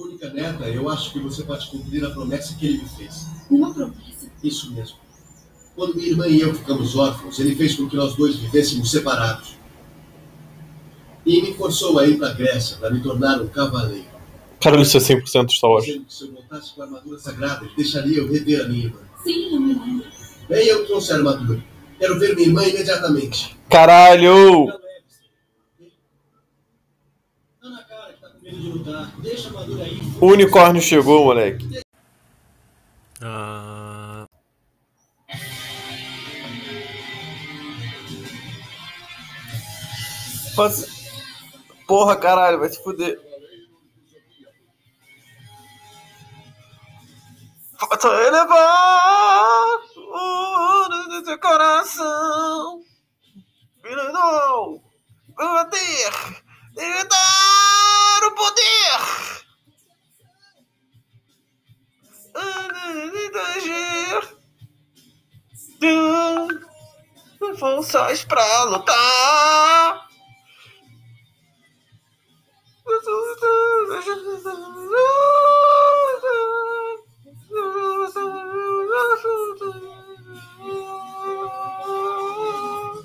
única neta, eu acho que você pode cumprir a promessa que ele me fez. Uma promessa. Isso mesmo. Quando minha irmã e eu ficamos órfãos, ele fez com que nós dois vivêssemos separados. E me forçou a ir para a Grécia para me tornar um cavaleiro. Cara, isso é 100% Star Wars. Dizendo que se eu voltasse com a armadura sagrada, ele deixaria eu rever a minha irmã. Sim, eu me lembro. Bem, eu trouxe a armadura. Quero ver minha irmã imediatamente. Caralho! Não é, você. Tá na cara que tá com medo de lutar. Deixa a armadura aí. O unicórnio chegou, moleque. Ah, Porra, caralho, vai se fuder. Faça elevar o do seu coração. Não, bater, dar o poder. Forças pra lutar.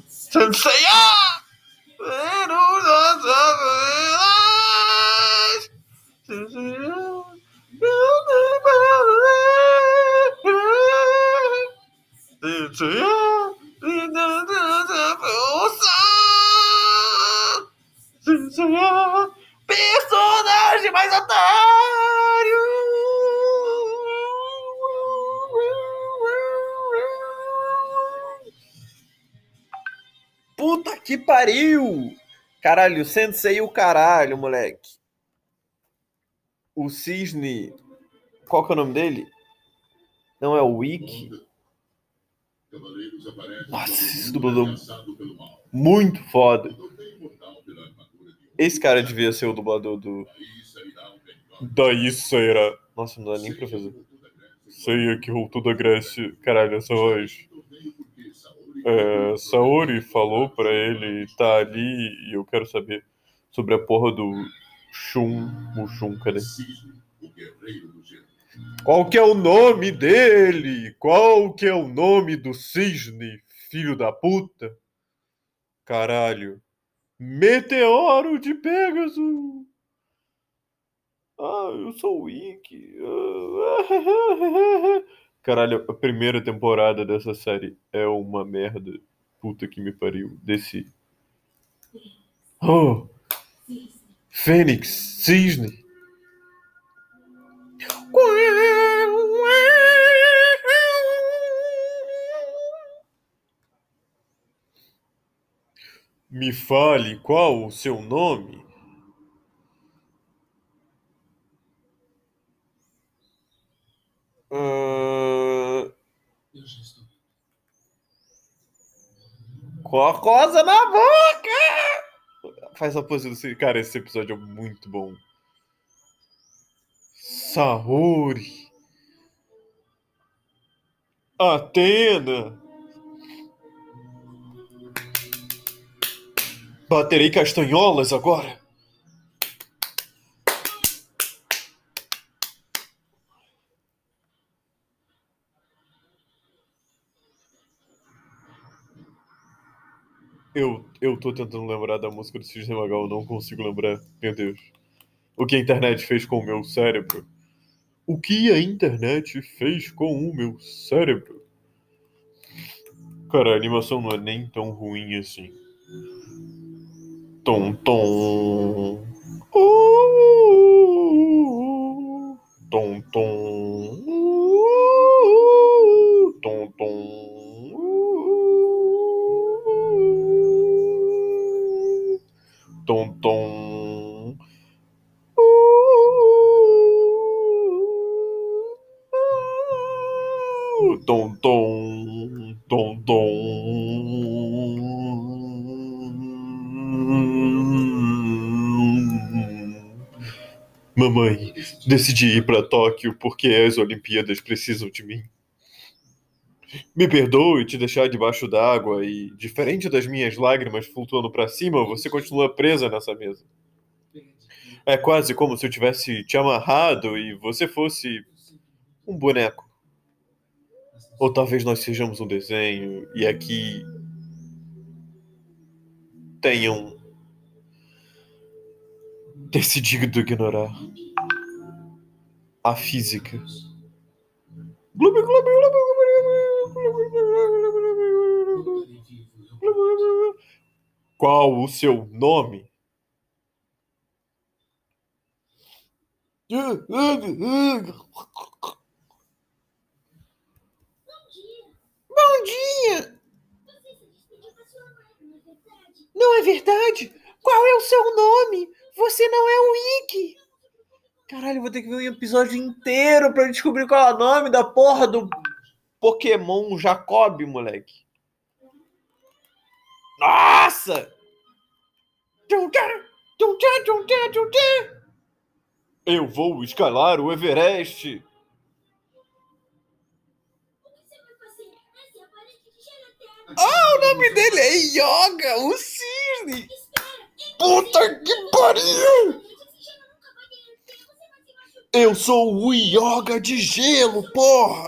Senseiya! Personagem mais otário! Puta que pariu! Caralho, Sensei o caralho, moleque. O Cisne. Qual que é o nome dele? Não é o Wiki? Nossa, esse dublador muito foda. Esse cara devia ser o dublador do. Daí será. Nossa, não dá nem pra fazer. Sei que voltou da Grécia. Caralho, essa voz. É, Saori falou pra ele tá ali e eu quero saber sobre a porra do Shun. O Shun, cadê? Qual que é o nome dele? Qual que é o nome do cisne, filho da puta? Caralho. Meteoro de Pegasus. Ah, eu sou o Wiki. Caralho, a primeira temporada dessa série é uma merda. Puta que me pariu. Desse. Oh! Fênix, cisne. Me fale qual o seu nome? Ah, já estou. Cocosa na boca! Faz a pose do. Cara, esse episódio é muito bom. Saori. Atena. Baterei castanholas agora. Eu, eu tô tentando lembrar da música do Cisne Magal, não consigo lembrar. Meu Deus. O que a internet fez com o meu cérebro? O que a internet fez com o meu cérebro? Cara, a animação não é nem tão ruim assim. 咚咚，哦，咚咚，咚咚。咚咚，咚咚，咚咚。Mamãe, decidi ir para Tóquio porque as Olimpíadas precisam de mim. Me perdoe te deixar debaixo d'água e, diferente das minhas lágrimas flutuando para cima, você continua presa nessa mesa. É quase como se eu tivesse te amarrado e você fosse um boneco. Ou talvez nós sejamos um desenho e aqui tenham decidido ignorar a física. Qual o seu nome? Bom dia! Não é verdade? Qual é o seu nome? Você não é o Ikki! Caralho, vou ter que ver um episódio inteiro pra descobrir qual é o nome da porra do Pokémon Jacob, moleque. Nossa! Eu vou escalar o Everest. O que você vai fazer? Essa a parede de gelo eterno. Ah, o nome dele é Yoga, o cisne. Puta que pariu! Eu sou o Yoga de gelo, porra!